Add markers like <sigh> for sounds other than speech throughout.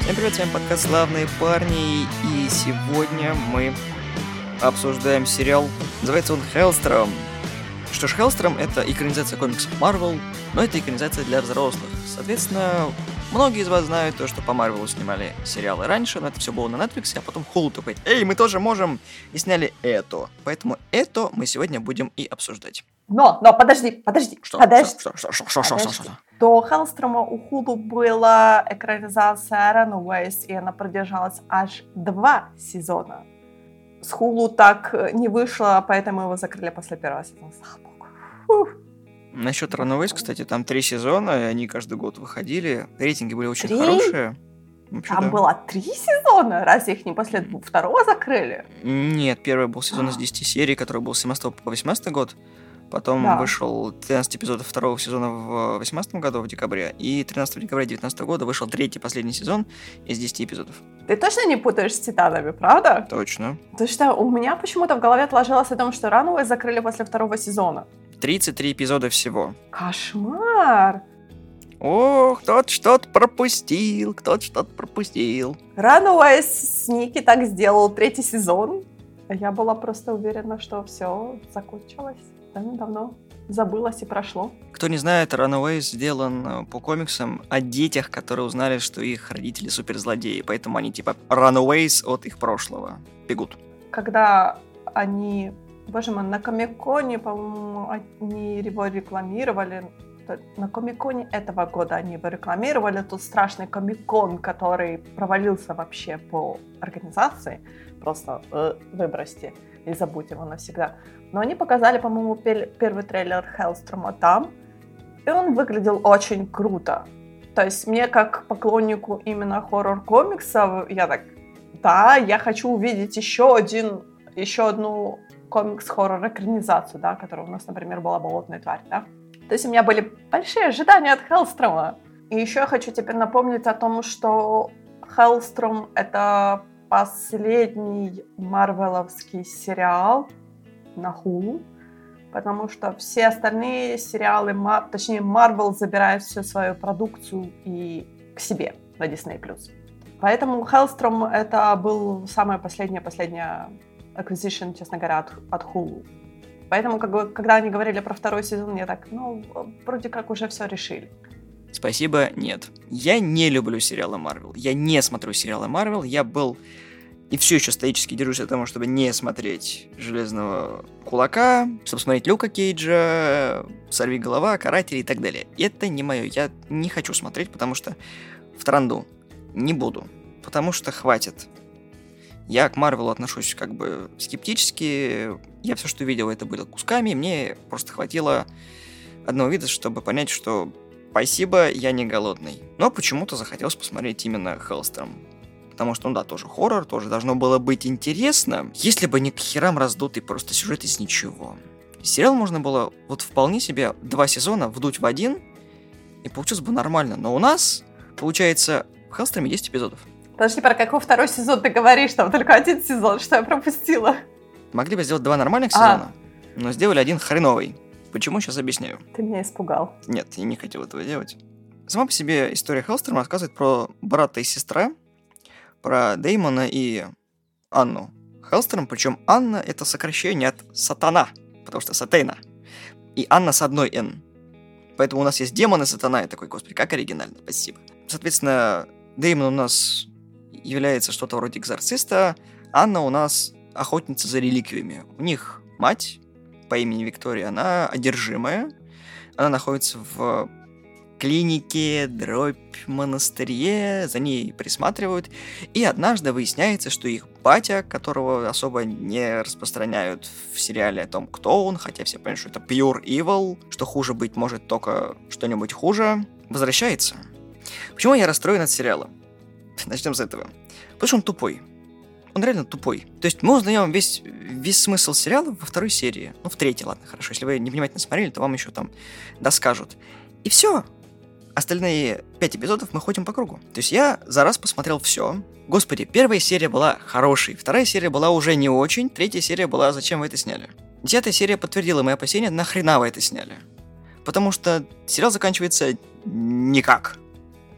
Всем привет, с вами подкаст «Славные парни», и сегодня мы обсуждаем сериал, называется он «Хеллстром». Что ж, «Хеллстром» — это экранизация комиксов Marvel, но это экранизация для взрослых. Соответственно, многие из вас знают то, что по Марвелу снимали сериалы раньше, но это все было на Netflix, а потом Hulu такой, эй, мы тоже можем, и сняли это. Поэтому это мы сегодня будем и обсуждать. Но, но, подожди, подожди, Что? подожди. Что? Что? Что? Что? Что? Что? Что? До Хеллстрома у Хулу была экранизация Runaways, и она продержалась аж два сезона. С Хулу так э, не вышло, поэтому его закрыли после первого сезона. Слава богу. Фух. Насчет Runaways, кстати, там три сезона, и они каждый год выходили. Рейтинги были очень Три? хорошие. Вообще, Там да. было три сезона, разве их не после второго закрыли? Нет, первый был сезон из 10 серий, который был с 17 по 18 год. Потом Да. вышел 13 эпизодов второго сезона в 18 году, в декабре. И 13 декабря 19 года вышел третий, последний сезон из 10 эпизодов. Ты точно не путаешь с Титанами, правда? Точно. Потому что у меня почему-то в голове отложилось о том, что Runaways закрыли после второго сезона. 33 эпизода всего. Кошмар! Ох, кто-то что-то пропустил, кто-то что-то пропустил. Runaways с Ники так сделал третий сезон. А Я была просто уверена, что все закончилось давно-давно. Забылось и прошло. Кто не знает, Runaways сделан э, по комиксам о детях, которые узнали, что их родители суперзлодеи, поэтому они типа Runaways от их прошлого. Бегут. Когда они, боже мой, на Комиконе, по-моему, они его рекламировали. На Комиконе этого года они его рекламировали. Тут страшный Комикон, который провалился вообще по организации. Просто э, выбросьте и забудь его навсегда. Но они показали, по-моему, пер- первый трейлер Хеллстрома там, и он выглядел очень круто. То есть мне, как поклоннику именно хоррор-комиксов, я так, да, я хочу увидеть еще один, еще одну комикс-хоррор-экранизацию, да, которая у нас, например, была «Болотная тварь», да. То есть у меня были большие ожидания от Хеллстрома. И еще я хочу теперь напомнить о том, что Хеллстром — это последний марвеловский сериал на Hulu, потому что все остальные сериалы, точнее, Marvel забирает всю свою продукцию и к себе на Disney+. Поэтому Hellstrom это был самая последняя, последняя acquisition, честно говоря, от, от Hulu. Поэтому, как бы, когда они говорили про второй сезон, я так, ну, вроде как уже все решили. Спасибо, нет. Я не люблю сериалы Марвел. Я не смотрю сериалы Марвел. Я был и все еще стоически держусь от того, чтобы не смотреть Железного Кулака, чтобы смотреть Люка Кейджа, Сорви Голова, Каратели и так далее. Это не мое. Я не хочу смотреть, потому что в транду не буду. Потому что хватит. Я к Марвелу отношусь как бы скептически. Я все, что видел, это было кусками. Мне просто хватило одного вида, чтобы понять, что спасибо, я не голодный. Но почему-то захотелось посмотреть именно Хеллстром. Потому что, ну да, тоже хоррор, тоже должно было быть интересно, если бы не к херам раздутый просто сюжет из ничего. Сериал можно было вот вполне себе два сезона вдуть в один, и получилось бы нормально. Но у нас, получается, в Хеллстроме 10 эпизодов. Подожди, про какой второй сезон ты говоришь? Там только один сезон, что я пропустила. Могли бы сделать два нормальных А. сезона, но сделали один хреновый. Почему, сейчас объясняю. Ты меня испугал. Нет, я не хотел этого делать. Сама по себе история Хеллстрома рассказывает про брата и сестра, про Деймона и Анну. Хеллстром, причем Анна это сокращение от сатана, потому что сатейна. И Анна с одной Н. Поэтому у нас есть демон и сатана. Я такой, господи, как оригинально, спасибо. Соответственно, Деймон у нас является что-то вроде экзорциста, Анна у нас охотница за реликвиями. У них мать по имени Виктория, она одержимая. Она находится в клинике, дробь, монастыре, за ней присматривают. И однажды выясняется, что их батя, которого особо не распространяют в сериале о том, кто он, хотя все понимают, что это pure evil, что хуже быть может только что-нибудь хуже, возвращается. Почему я расстроен от сериала? <laughs> Начнем с этого. Потому что он тупой. Он реально тупой. То есть мы узнаем весь, весь смысл сериала во второй серии. Ну, в третьей, ладно, хорошо. Если вы невнимательно смотрели, то вам еще там доскажут. И все. Остальные пять эпизодов мы ходим по кругу. То есть я за раз посмотрел все. Господи, первая серия была хорошей, вторая серия была уже не очень, третья серия была «Зачем вы это сняли?». Десятая серия подтвердила мои опасения, нахрена вы это сняли. Потому что сериал заканчивается никак.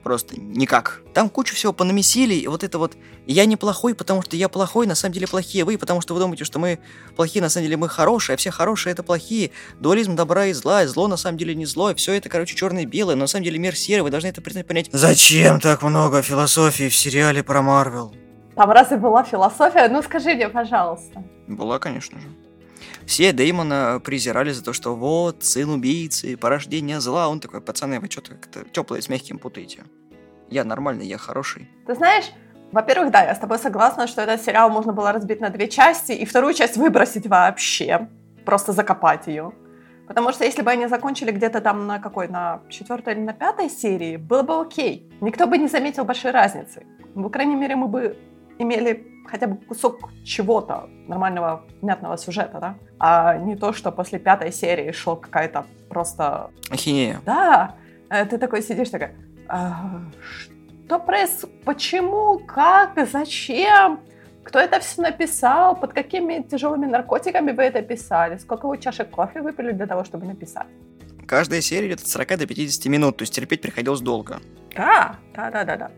Просто никак. Там кучу всего понамесили, и вот это вот «я неплохой, потому что я плохой, на самом деле плохие вы, потому что вы думаете, что мы плохие, на самом деле мы хорошие, а все хорошие это плохие, дуализм добра и зла, и зло на самом деле не зло, и все это, короче, черное и белое, но на самом деле мир серый, вы должны это признать, понять». Зачем так много философии в сериале про Марвел? Там разве была философия? Ну скажи мне, пожалуйста. Была, конечно же. Все Дэймона презирали за то, что вот, сын убийцы, порождение зла. Он такой, пацаны, вы что-то как-то теплое с мягким путаете. Я нормальный, я хороший. Ты знаешь, во-первых, да, я с тобой согласна, что этот сериал можно было разбить на две части, и вторую часть выбросить вообще, просто закопать ее. Потому что если бы они закончили где-то там на какой, на четвертой или на пятой серии, было бы окей. Никто бы не заметил большой разницы. По крайней мере, мы бы имели хотя бы кусок чего-то нормального, внятного сюжета, да? А не то, что после пятой серии шел какая-то просто... Ахинея. Да, э, ты такой сидишь, такая, а, что происходит, почему, как, зачем? Кто это все написал? Под какими тяжелыми наркотиками вы это писали? Сколько вы чашек кофе выпили для того, чтобы написать? Каждая серия идет от 40 до 50 минут, то есть терпеть приходилось долго. Да, да, да, да, да.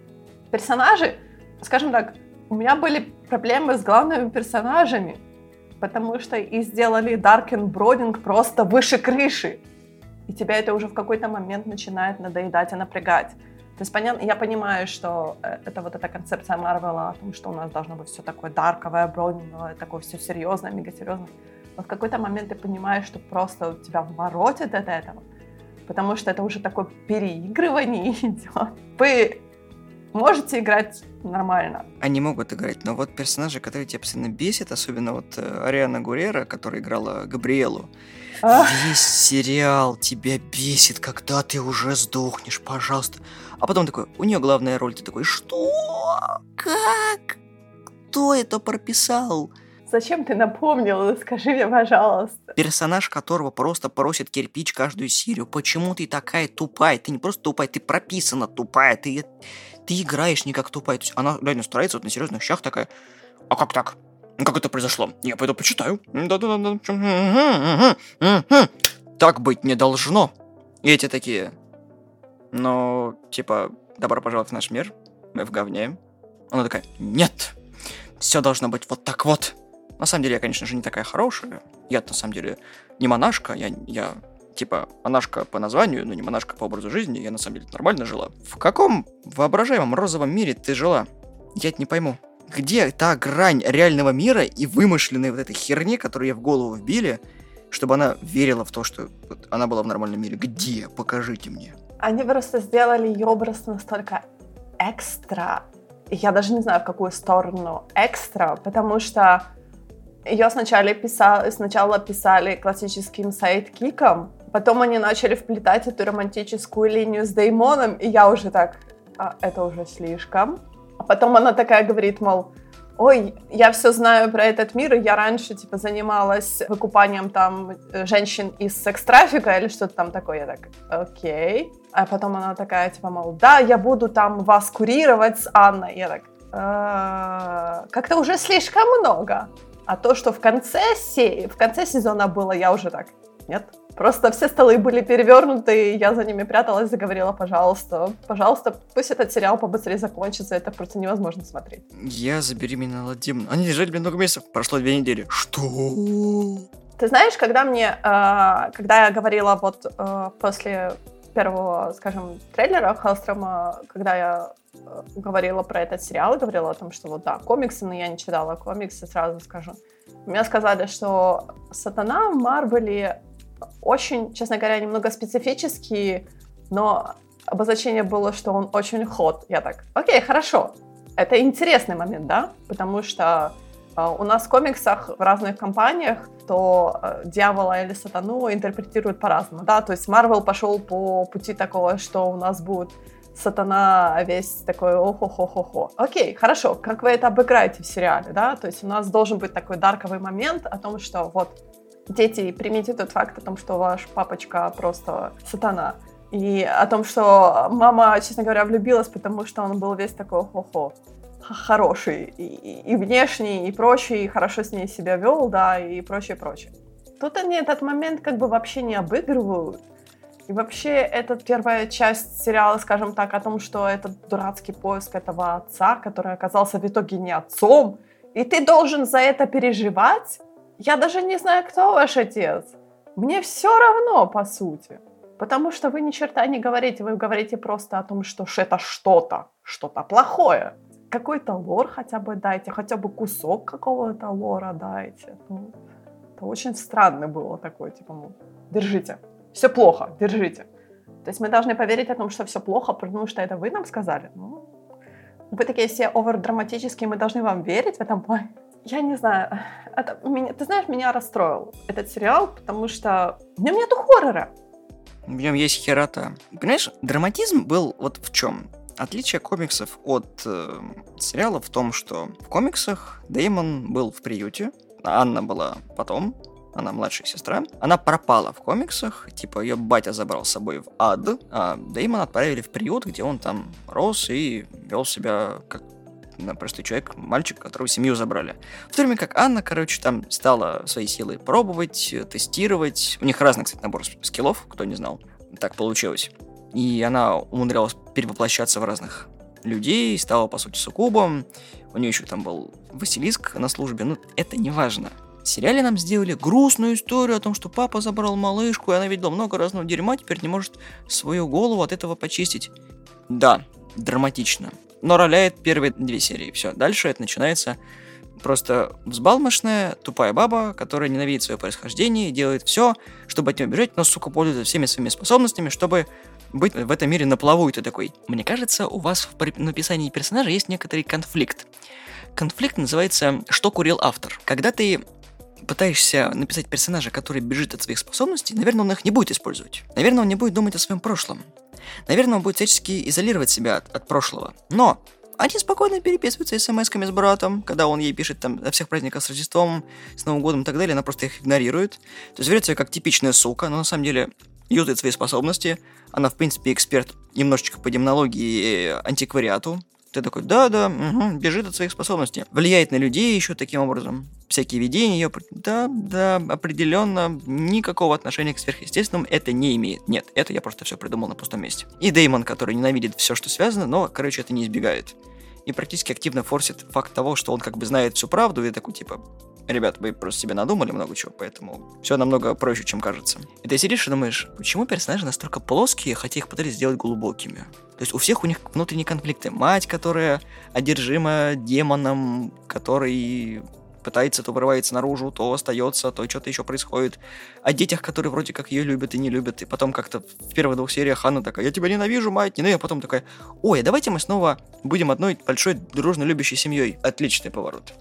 Персонажи, скажем так, у меня были проблемы с главными персонажами, потому что и сделали Даркен Бродинг просто выше крыши. И тебя это уже в какой-то момент начинает надоедать и напрягать. То есть понятно, я понимаю, что э, это вот эта концепция Марвела о том, что у нас должно быть все такое дарковое, бродинговое, такое все серьезное, мега серьезное. Но в какой-то момент ты понимаешь, что просто тебя воротит от этого, потому что это уже такое переигрывание <laughs> идет. Вы можете играть нормально. Они могут играть, но вот персонажи, которые тебя постоянно бесят, особенно вот э, Ариана Гурера, которая играла Габриэлу, а? весь сериал тебя бесит, когда ты уже сдохнешь, пожалуйста. А потом такой, у нее главная роль, ты такой, что? Как? Кто это прописал? Зачем ты напомнил? Скажи мне, пожалуйста. Персонаж, которого просто просит кирпич каждую серию. Почему ты такая тупая? Ты не просто тупая, ты прописана тупая. Ты ты играешь не как тупая. То есть она реально старается вот на серьезных щах такая, а как так? Ну как это произошло? Я пойду почитаю. Да-да-да. Так быть не должно. И эти такие, ну, типа, добро пожаловать в наш мир, мы в говне. Она такая, нет, все должно быть вот так вот. На самом деле, я, конечно же, не такая хорошая. Я, на самом деле, не монашка, я, я типа монашка по названию, но не монашка по образу жизни, я на самом деле нормально жила. В каком воображаемом розовом мире ты жила? Я это не пойму. Где та грань реального мира и вымышленной вот этой херни, которую я в голову вбили, чтобы она верила в то, что вот она была в нормальном мире? Где? Покажите мне. Они просто сделали ее образ настолько экстра. Я даже не знаю, в какую сторону экстра, потому что ее сначала, писали, сначала писали классическим сайт-киком, Потом они начали вплетать эту романтическую линию с Деймоном, и я уже так, а, это уже слишком. А потом она такая говорит, мол, ой, я все знаю про этот мир, и я раньше, типа, занималась выкупанием там женщин из секс-трафика или что-то там такое. Я так, окей. А потом она такая, типа, мол, да, я буду там вас курировать с Анной. Я так, «А, как-то уже слишком много. А то, что в конце, в конце сезона было, я уже так, нет, Просто все столы были перевернуты, и я за ними пряталась, заговорила, пожалуйста, пожалуйста, пусть этот сериал побыстрее закончится, это просто невозможно смотреть. Я забеременела Диму. Они лежали мне много месяцев, прошло две недели. Что? Ты знаешь, когда мне, э, когда я говорила вот э, после первого, скажем, трейлера Хеллстрома, когда я э, говорила про этот сериал, говорила о том, что вот да, комиксы, но я не читала комиксы, сразу скажу. Мне сказали, что Сатана в Марвеле очень, честно говоря, немного специфический, но обозначение было, что он очень ход. Я так, окей, хорошо. Это интересный момент, да? Потому что э, у нас в комиксах в разных компаниях то э, дьявола или сатану интерпретируют по-разному, да? То есть Марвел пошел по пути такого, что у нас будет сатана весь такой охо-хо-хо-хо. Окей, хорошо, как вы это обыграете в сериале, да? То есть у нас должен быть такой дарковый момент о том, что вот дети, примите тот факт о том, что ваш папочка просто сатана. И о том, что мама, честно говоря, влюбилась, потому что он был весь такой хо-хо хороший и, и, внешний, и прочее, и хорошо с ней себя вел, да, и прочее, прочее. Тут они этот момент как бы вообще не обыгрывают. И вообще, это первая часть сериала, скажем так, о том, что это дурацкий поиск этого отца, который оказался в итоге не отцом, и ты должен за это переживать. Я даже не знаю, кто ваш отец. Мне все равно, по сути. Потому что вы ни черта не говорите, вы говорите просто о том, что это что-то, что-то плохое. Какой-то лор хотя бы дайте, хотя бы кусок какого-то лора дайте. Ну, это очень странно было такое, типа, ну, держите, все плохо, держите. То есть мы должны поверить о том, что все плохо, потому что это вы нам сказали. Ну, вы такие все овердраматические, мы должны вам верить в этом плане. Я не знаю. Это, меня, ты знаешь, меня расстроил этот сериал, потому что в нем нету хоррора. В нем есть херота. Понимаешь, драматизм был вот в чем? Отличие комиксов от э, сериала в том, что в комиксах Деймон был в приюте, Анна была потом, она младшая сестра. Она пропала в комиксах, типа ее батя забрал с собой в ад, а Деймона отправили в приют, где он там рос и вел себя как простой человек, мальчик, которого семью забрали. В то время как Анна, короче, там стала свои силы пробовать, тестировать. У них разный, кстати, набор скиллов, кто не знал. Так получилось. И она умудрялась перевоплощаться в разных людей, стала, по сути, суккубом. У нее еще там был Василиск на службе, но это не важно. В сериале нам сделали грустную историю о том, что папа забрал малышку, и она видела много разного дерьма, теперь не может свою голову от этого почистить. Да, драматично но роляет первые две серии. Все, дальше это начинается просто взбалмошная, тупая баба, которая ненавидит свое происхождение и делает все, чтобы от нее бежать, но, сука, пользуется всеми своими способностями, чтобы быть в этом мире на плаву. И ты такой, мне кажется, у вас в написании персонажа есть некоторый конфликт. Конфликт называется «Что курил автор?». Когда ты пытаешься написать персонажа, который бежит от своих способностей, наверное, он их не будет использовать. Наверное, он не будет думать о своем прошлом. Наверное, он будет всячески изолировать себя от, от прошлого. Но они спокойно переписываются смс-ками с братом, когда он ей пишет там о всех праздниках с Рождеством, с Новым годом и так далее, она просто их игнорирует. То есть ведет как типичная сука, но на самом деле юзает свои способности. Она, в принципе, эксперт немножечко по демонологии и антиквариату. Ты такой, да-да, угу, бежит от своих способностей. Влияет на людей еще таким образом. Всякие видения ее, да, да, определенно никакого отношения к сверхъестественному это не имеет. Нет, это я просто все придумал на пустом месте. И Деймон, который ненавидит все, что связано, но, короче, это не избегает. И практически активно форсит факт того, что он как бы знает всю правду, и такой типа, ребят, вы просто себе надумали много чего, поэтому все намного проще, чем кажется. И ты сидишь и думаешь, почему персонажи настолько плоские, хотя их пытались сделать глубокими? То есть у всех у них внутренние конфликты. Мать, которая одержима демоном, который пытается, то вырывается наружу, то остается, то что-то еще происходит. О детях, которые вроде как ее любят и не любят. И потом как-то в первых двух сериях Ханна такая, я тебя ненавижу, мать, ненавижу. А потом такая, ой, а давайте мы снова будем одной большой дружно любящей семьей. Отличный поворот.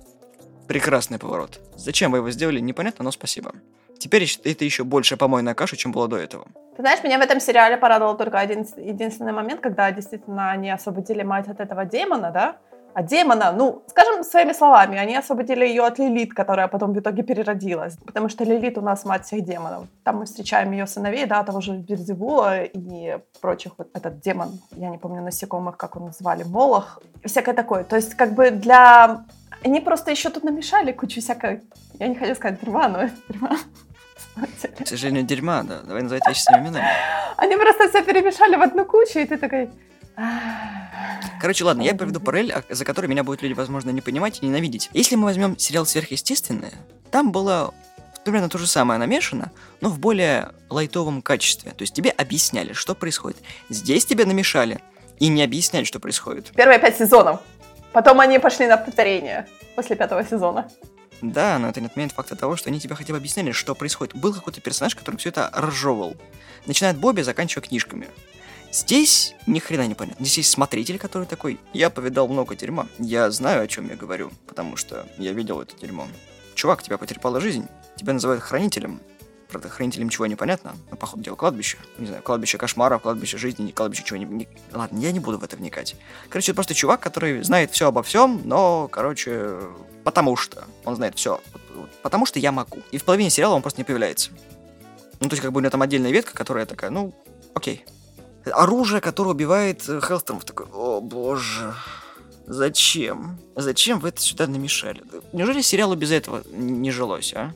Прекрасный поворот. Зачем вы его сделали, непонятно, но спасибо. Теперь это еще больше помойная каша, чем было до этого. Ты знаешь, меня в этом сериале порадовал только один единственный момент, когда действительно они освободили мать от этого демона, да? А демона, ну, скажем своими словами, они освободили ее от Лилит, которая потом в итоге переродилась. Потому что Лилит у нас мать всех демонов. Там мы встречаем ее сыновей, да, того же Берзевула и прочих. Вот этот демон, я не помню насекомых, как он назвали, Молох. Всякое такое. То есть как бы для они просто еще тут намешали кучу всякой, я не хочу сказать дерьма, но дерьма. К сожалению, дерьма, да. Давай называть вещи своими именами. Они просто все перемешали в одну кучу, и ты такой... Короче, ладно, я приведу параллель, а, за которой меня будут люди, возможно, не понимать и ненавидеть. Если мы возьмем сериал «Сверхъестественное», там было примерно то же самое намешано, но в более лайтовом качестве. То есть тебе объясняли, что происходит. Здесь тебе намешали и не объясняли, что происходит. Первые пять сезонов. Потом они пошли на повторение после пятого сезона. Да, но это не отменяет факта того, что они тебе хотя бы объясняли, что происходит. Был какой-то персонаж, который все это разжевывал. Начиная от Бобби, заканчивая книжками. Здесь ни хрена не понятно. Здесь есть смотритель, который такой, я повидал много дерьма. Я знаю, о чем я говорю, потому что я видел это дерьмо. Чувак, тебя потерпала жизнь. Тебя называют хранителем. Правда, хранителям ничего не понятно, но, походу, дело кладбище. Не знаю, кладбище кошмаров, кладбище жизни, кладбище чего не... Ладно, я не буду в это вникать. Короче, это просто чувак, который знает все обо всем, но, короче, потому что он знает все. Потому что я могу. И в половине сериала он просто не появляется. Ну, то есть, как бы у него там отдельная ветка, которая такая, ну, окей. Оружие, которое убивает э, Хелстром, такой, о боже, зачем? Зачем вы это сюда намешали? Неужели сериалу без этого не жилось, а?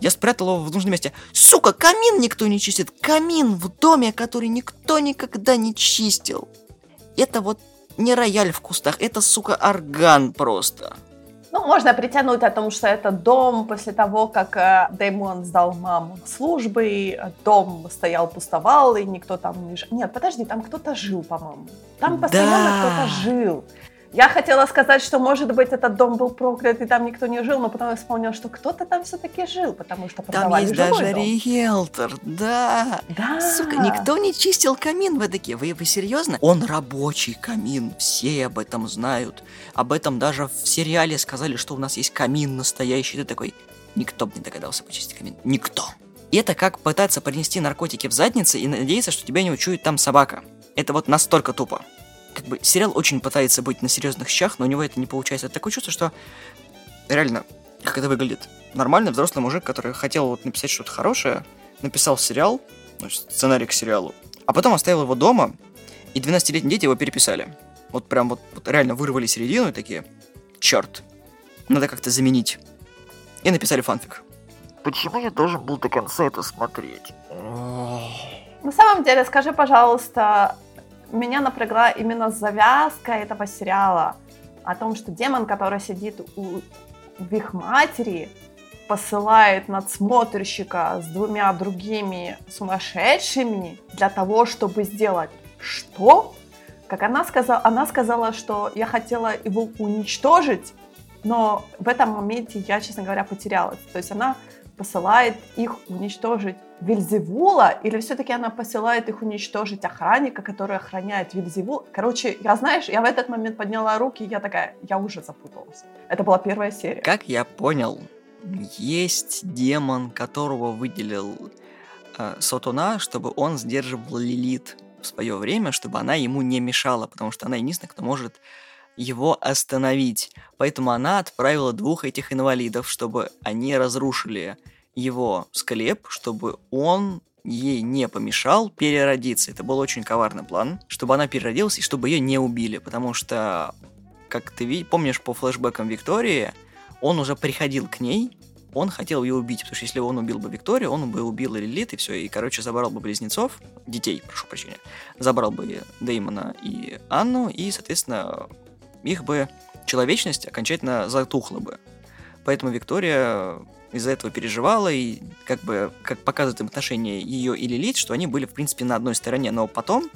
Я спрятал его в нужном месте. Сука, камин никто не чистит. Камин в доме, который никто никогда не чистил. Это вот не рояль в кустах, это, сука, орган просто. Ну, можно притянуть о том, что это дом после того, как э, Дэймон сдал маму службы, и дом стоял, пустовал, и никто там не жил. Нет, подожди, там кто-то жил, по-моему. Там постоянно Да. кто-то жил. Я хотела сказать, что, может быть, этот дом был проклят, и там никто не жил, но потом я вспомнила, что кто-то там все-таки жил, потому что Там продавали есть жилой даже дом. риэлтор, да. Да. Сука, никто не чистил камин. Вы такие, вы, вы серьезно? Он рабочий камин, все об этом знают. Об этом даже в сериале сказали, что у нас есть камин настоящий. Ты такой, никто бы не догадался почистить камин. Никто. И это как пытаться принести наркотики в заднице и надеяться, что тебя не учует там собака. Это вот настолько тупо. Как бы сериал очень пытается быть на серьезных щах, но у него это не получается. Это такое чувство, что реально, как это выглядит. Нормальный взрослый мужик, который хотел вот написать что-то хорошее, написал сериал, значит, сценарий к сериалу, а потом оставил его дома, и 12-летние дети его переписали. Вот прям вот, вот реально вырвали середину и такие, черт, надо как-то заменить. И написали фанфик. Почему я должен был до конца это смотреть? На самом деле, скажи, пожалуйста, меня напрягла именно завязка этого сериала о том, что демон, который сидит у, в их матери, посылает надсмотрщика с двумя другими сумасшедшими для того, чтобы сделать что? Как она сказала, она сказала, что я хотела его уничтожить, но в этом моменте я, честно говоря, потерялась. То есть она посылает их уничтожить Вильзевула, или все-таки она посылает их уничтожить охранника, который охраняет Вильзевул. Короче, я, знаешь, я в этот момент подняла руки, и я такая, я уже запуталась. Это была первая серия. Как я понял, есть демон, которого выделил э, Сотуна, чтобы он сдерживал Лилит в свое время, чтобы она ему не мешала, потому что она единственная, кто может его остановить. Поэтому она отправила двух этих инвалидов, чтобы они разрушили его склеп, чтобы он ей не помешал переродиться. Это был очень коварный план, чтобы она переродилась и чтобы ее не убили, потому что, как ты помнишь по флешбекам Виктории, он уже приходил к ней, он хотел ее убить, потому что если он убил бы Викторию, он бы убил Лилит, и все, и, короче, забрал бы близнецов, детей, прошу прощения, забрал бы Деймона и Анну, и, соответственно, их бы человечность окончательно затухла бы. Поэтому Виктория из-за этого переживала, и как бы, как показывают им отношения ее и Лилит, что они были, в принципе, на одной стороне. Но потом,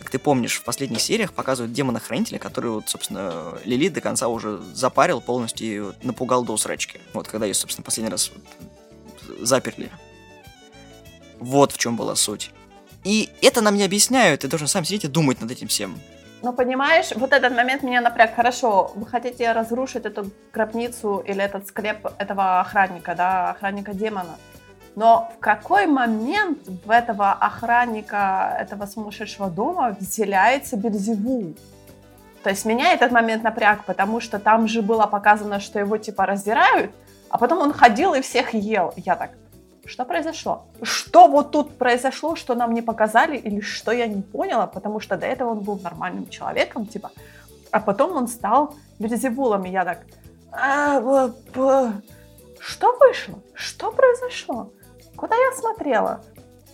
как ты помнишь, в последних сериях показывают демона-хранителя, который, вот, собственно, Лилит до конца уже запарил полностью и напугал до усрачки. Вот, когда ее, собственно, последний раз заперли. Вот в чем была суть. И это нам не объясняют, ты должен сам сидеть и думать над этим всем. Но понимаешь, вот этот момент меня напряг. Хорошо, вы хотите разрушить эту гробницу или этот склеп этого охранника, да, охранника демона. Но в какой момент в этого охранника, этого сумасшедшего дома вселяется Бельзевул? То есть меня этот момент напряг, потому что там же было показано, что его типа раздирают, а потом он ходил и всех ел. Я так, что произошло? Что вот тут произошло, что нам не показали, или что я не поняла, потому что до этого он был нормальным человеком, типа, а потом он стал Бельзевулом, и я так, «А, что вышло? Что произошло? Куда я смотрела?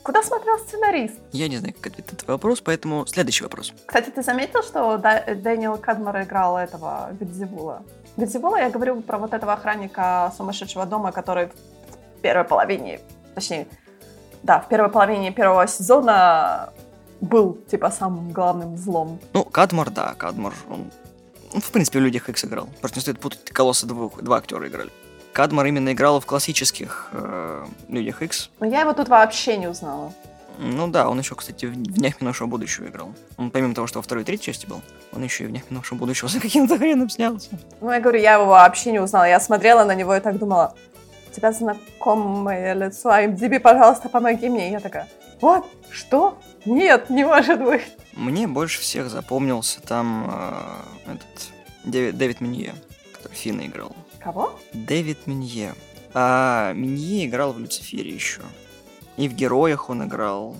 Куда смотрел сценарист? Я не знаю, как ответить на твой вопрос, поэтому следующий вопрос. Кстати, ты заметил, что Дэниел Кадмар играл этого Бельзевула? Бельзевула, я говорю про вот этого охранника сумасшедшего дома, который первой половине, точнее, да, в первой половине первого сезона был, типа, самым главным злом. Ну, Кадмор, да, Кадмор, он, ну, в принципе, в Людях Икс играл. Просто не стоит путать, Колосса двух, два актера играли. Кадмор именно играл в классических э, Людях Икс. Но я его тут вообще не узнала. Ну да, он еще, кстати, в, Днях минувшего будущего играл. Он помимо того, что во второй и третьей части был, он еще и в Днях минувшего будущего за каким-то <laughs> хреном снялся. Ну, я говорю, я его вообще не узнала. Я смотрела на него и так думала, тебя знакомое лицо, IMDb, пожалуйста, помоги мне. И я такая, вот, что? Нет, не может быть. Мне больше всех запомнился там э, этот Дэвид, Дэвид Минье, который Финна играл. Кого? Дэвид Минье. А Минье играл в Люцифере еще. И в Героях он играл.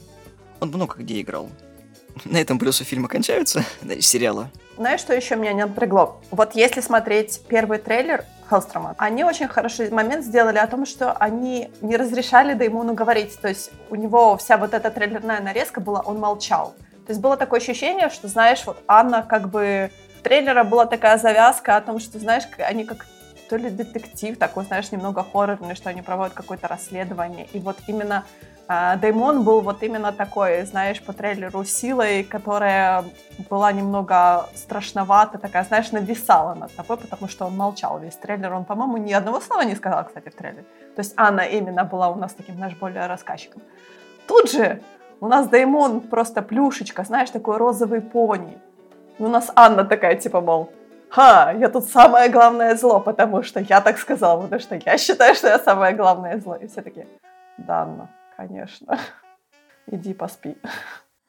Он много где играл. <laughs> На этом плюсы фильма кончаются, <laughs> сериала. Знаешь, что еще меня не напрягло? Вот если смотреть первый трейлер, Хелстрома. Они очень хороший момент сделали о том, что они не разрешали Деймону говорить. То есть у него вся вот эта трейлерная нарезка была, он молчал. То есть было такое ощущение, что, знаешь, вот Анна как бы... трейлера была такая завязка о том, что, знаешь, они как то ли детектив такой, знаешь, немного хоррорный, что они проводят какое-то расследование. И вот именно а, Деймон был вот именно такой, знаешь, по трейлеру силой, которая была немного страшновата, такая, знаешь, нависала над тобой, потому что он молчал весь трейлер. Он, по-моему, ни одного слова не сказал, кстати, в трейлере. То есть Анна именно была у нас таким, знаешь, более рассказчиком. Тут же у нас Деймон просто плюшечка, знаешь, такой розовый пони. У нас Анна такая, типа, мол, ха, я тут самое главное зло, потому что я так сказала, потому что я считаю, что я самое главное зло. И все такие, да, Анна, конечно. <laughs> Иди поспи.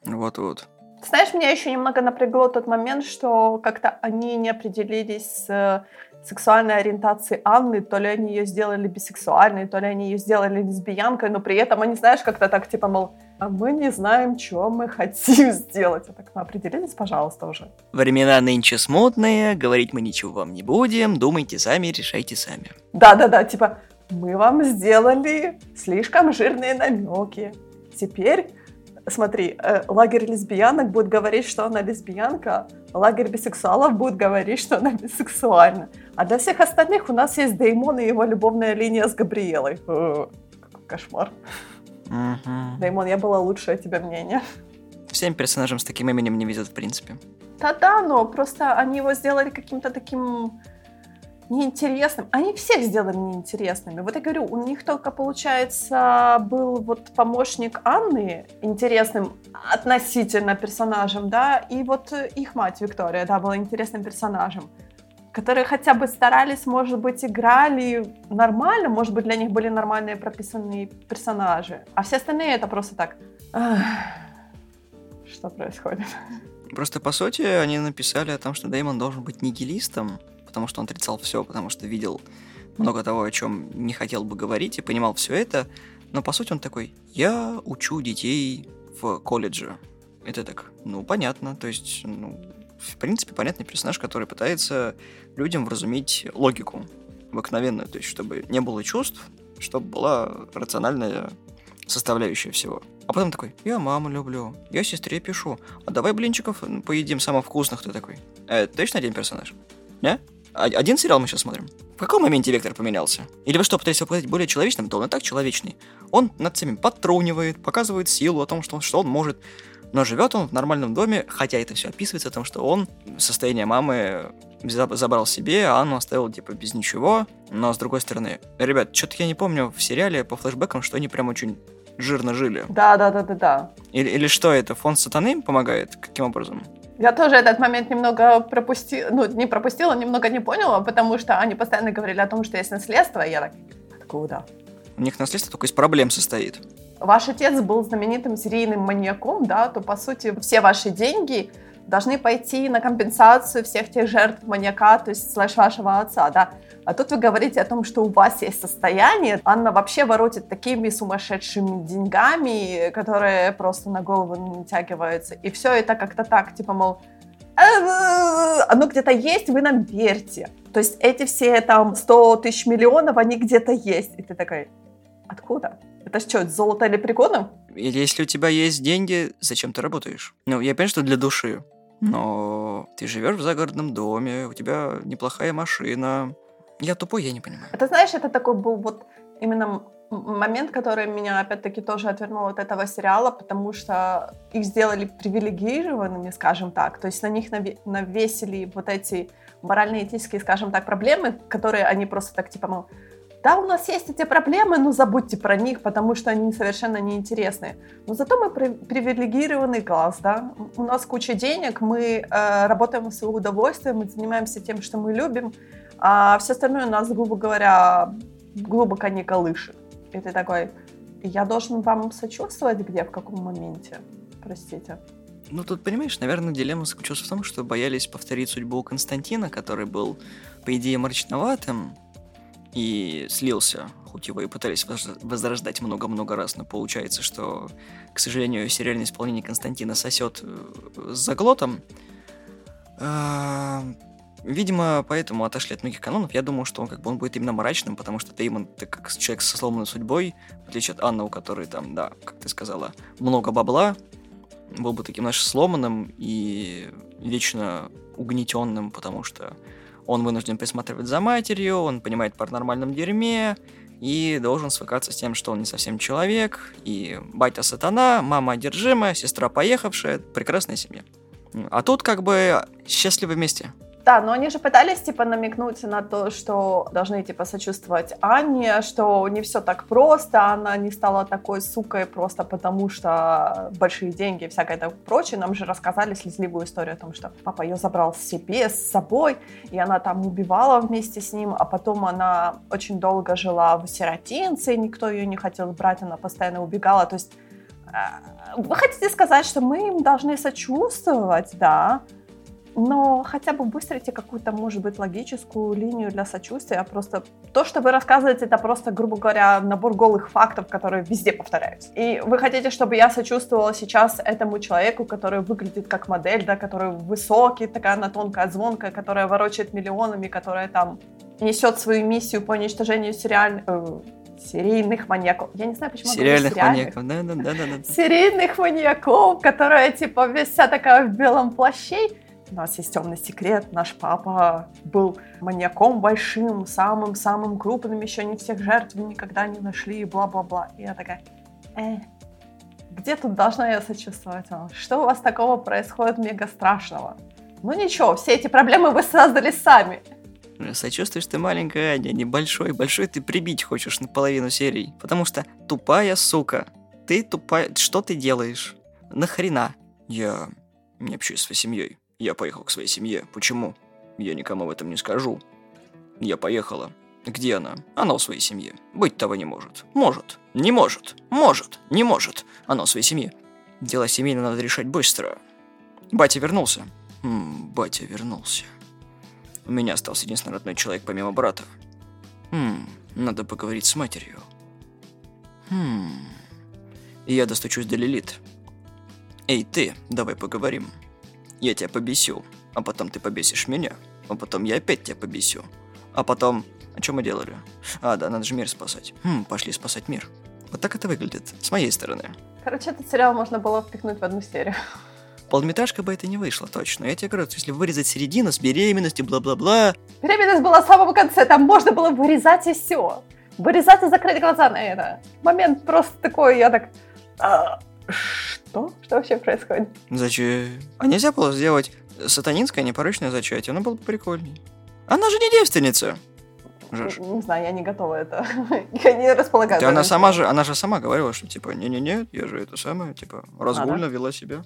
Вот-вот. Знаешь, меня еще немного напрягло тот момент, что как-то они не определились с сексуальной ориентацией Анны, то ли они ее сделали бисексуальной, то ли они ее сделали лесбиянкой, но при этом они, знаешь, как-то так, типа, мол, а мы не знаем, что мы хотим <laughs> сделать. Я так, ну определитесь, пожалуйста, уже. Времена нынче смутные, говорить мы ничего вам не будем, думайте сами, решайте сами. Да-да-да, типа, мы вам сделали слишком жирные намеки. Теперь, смотри, э, лагерь лесбиянок будет говорить, что она лесбиянка, лагерь бисексуалов будет говорить, что она бисексуальна. А для всех остальных у нас есть Деймон и его любовная линия с Габриэлой. О, какой кошмар. Угу. Деймон, я была лучшее тебе мнение. Всем персонажам с таким именем не везет, в принципе. Да-да, но просто они его сделали каким-то таким неинтересным. Они всех сделали неинтересными. Вот я говорю, у них только, получается, был вот помощник Анны интересным относительно персонажем, да, и вот их мать Виктория, да, была интересным персонажем которые хотя бы старались, может быть, играли нормально, может быть, для них были нормальные прописанные персонажи, а все остальные это просто так. Что происходит? Просто, по сути, они написали о том, что Дэймон должен быть нигилистом, потому что он отрицал все, потому что видел много того, о чем не хотел бы говорить, и понимал все это. Но по сути он такой, я учу детей в колледже. Это так, ну, понятно. То есть, ну, в принципе, понятный персонаж, который пытается людям вразумить логику обыкновенную, то есть, чтобы не было чувств, чтобы была рациональная составляющая всего. А потом такой, я маму люблю, я сестре пишу, а давай блинчиков поедим самых вкусных, ты такой. Это точно один персонаж? Не? А, один сериал мы сейчас смотрим. В каком моменте вектор поменялся? Или вы что, пытаетесь показать более человечным? Да он и так человечный. Он над всеми подтрунивает, показывает силу о том, что он, что он может. Но живет он в нормальном доме, хотя это все описывается о том, что он состояние мамы забрал себе, а Анну оставил типа без ничего. Но с другой стороны, ребят, что-то я не помню в сериале по флешбекам, что они прям очень жирно жили. Да, да, да, да, да. Или, или что это? Фонд сатаны им помогает? Каким образом? Я тоже этот момент немного пропустила, ну, не пропустила, немного не поняла, потому что они постоянно говорили о том, что есть наследство, и я так, откуда? У них наследство только из проблем состоит. Ваш отец был знаменитым серийным маньяком, да, то, по сути, все ваши деньги должны пойти на компенсацию всех тех жертв маньяка, то есть слэш вашего отца, да. А тут вы говорите о том, что у вас есть состояние. Анна вообще воротит такими сумасшедшими деньгами, которые просто на голову натягиваются. И все это как-то так, типа, мол, оно где-то есть, вы нам верьте. То есть эти все там 100 тысяч миллионов, они где-то есть. И ты такой, откуда? Это что, золото или приконом? Или если у тебя есть деньги, зачем ты работаешь? Ну, я понимаю, что для души. Но ты живешь в загородном доме, у тебя неплохая машина, я тупой, я не понимаю. Это, знаешь, это такой был вот именно момент, который меня опять-таки тоже отвернул от этого сериала, потому что их сделали привилегированными, скажем так, то есть на них навесили вот эти морально-этические, скажем так, проблемы, которые они просто так типа, мол, да, у нас есть эти проблемы, но забудьте про них, потому что они совершенно неинтересны. Но зато мы привилегированный класс, да. У нас куча денег, мы э, работаем в свое удовольствие, мы занимаемся тем, что мы любим, а все остальное нас, грубо говоря, глубоко не колышет. И ты такой, я должен вам сочувствовать где, в каком моменте? Простите. Ну, тут, понимаешь, наверное, дилемма заключалась в том, что боялись повторить судьбу Константина, который был, по идее, мрачноватым и слился, хоть его и пытались возрождать много-много раз, но получается, что, к сожалению, сериальное исполнение Константина сосет э, с заглотом. А, Видимо, поэтому отошли от многих канонов. Я думал, что он как бы он будет именно мрачным, потому что Деймон, ты как человек со сломанной судьбой, в отличие от Анны, у которой там, да, как ты сказала, много бабла, был бы таким, знаешь, сломанным и вечно угнетенным, потому что он вынужден присматривать за матерью, он понимает по нормальном дерьме, и должен свыкаться с тем, что он не совсем человек, и батя сатана, мама одержимая, сестра поехавшая, прекрасная семья. А тут как бы счастливы вместе. Да, но они же пытались, типа, намекнуть на то, что должны, типа, сочувствовать Анне, что не все так просто, она не стала такой сукой просто потому, что большие деньги и всякое такое прочее. Нам же рассказали слезливую историю о том, что папа ее забрал себе с собой, и она там убивала вместе с ним, а потом она очень долго жила в сиротинце, никто ее не хотел брать, она постоянно убегала. То есть э, вы хотите сказать, что мы им должны сочувствовать, да, но хотя бы выстроите какую-то, может быть, логическую линию для сочувствия. Просто то, что вы рассказываете, это просто, грубо говоря, набор голых фактов, которые везде повторяются. И вы хотите, чтобы я сочувствовала сейчас этому человеку, который выглядит как модель, да, который высокий, такая она тонкая, звонкая, которая ворочает миллионами, которая там несет свою миссию по уничтожению сериаль... Э, серийных маньяков. Я не знаю, почему Сериальных маньяков, да, да, да, да. Серийных маньяков, которая типа вся такая в белом плаще у нас есть темный секрет, наш папа был маньяком большим, самым-самым крупным, еще не всех жертв никогда не нашли, бла-бла-бла. И я такая, э, где тут должна я сочувствовать вам? Что у вас такого происходит мега страшного? Ну ничего, все эти проблемы вы создали сами. Сочувствуешь ты маленькая Аня, небольшой, большой ты прибить хочешь на половину серий. Потому что тупая сука. Ты тупая... Что ты делаешь? Нахрена? Я не общаюсь с своей семьей. Я поехал к своей семье. Почему? Я никому об этом не скажу. Я поехала. Где она? Она у своей семье. Быть того не может. Может. Не может. Может. Не может. Она у своей семье. Дела семейные надо решать быстро. Батя вернулся. М батя вернулся. У меня остался единственный родной человек помимо брата. Хм, надо поговорить с матерью. Хм. Я достучусь до Лилит. Эй, ты, давай поговорим. Я тебя побесю, а потом ты побесишь меня, а потом я опять тебя побесю. А потом... А что мы делали? А, да, надо же мир спасать. Хм, пошли спасать мир. Вот так это выглядит, с моей стороны. Короче, этот сериал можно было впихнуть в одну серию. Полметражка бы это не вышло, точно. Я тебе говорю, если вырезать середину с беременностью, бла-бла-бла... Беременность была в самом конце, там можно было вырезать и все. Вырезать и закрыть глаза на это. Момент просто такой, я так... Что? Что вообще происходит? Зачем? А нельзя было сделать сатанинское непорочное зачатие? Оно было бы прикольней. Она же не девственница. Жиж. Не знаю, я не готова это. <laughs> я не располагаю. Да она сама же, она же сама говорила, что типа, не-не-не, я же это самое, типа, разгульно а, да? вела себя.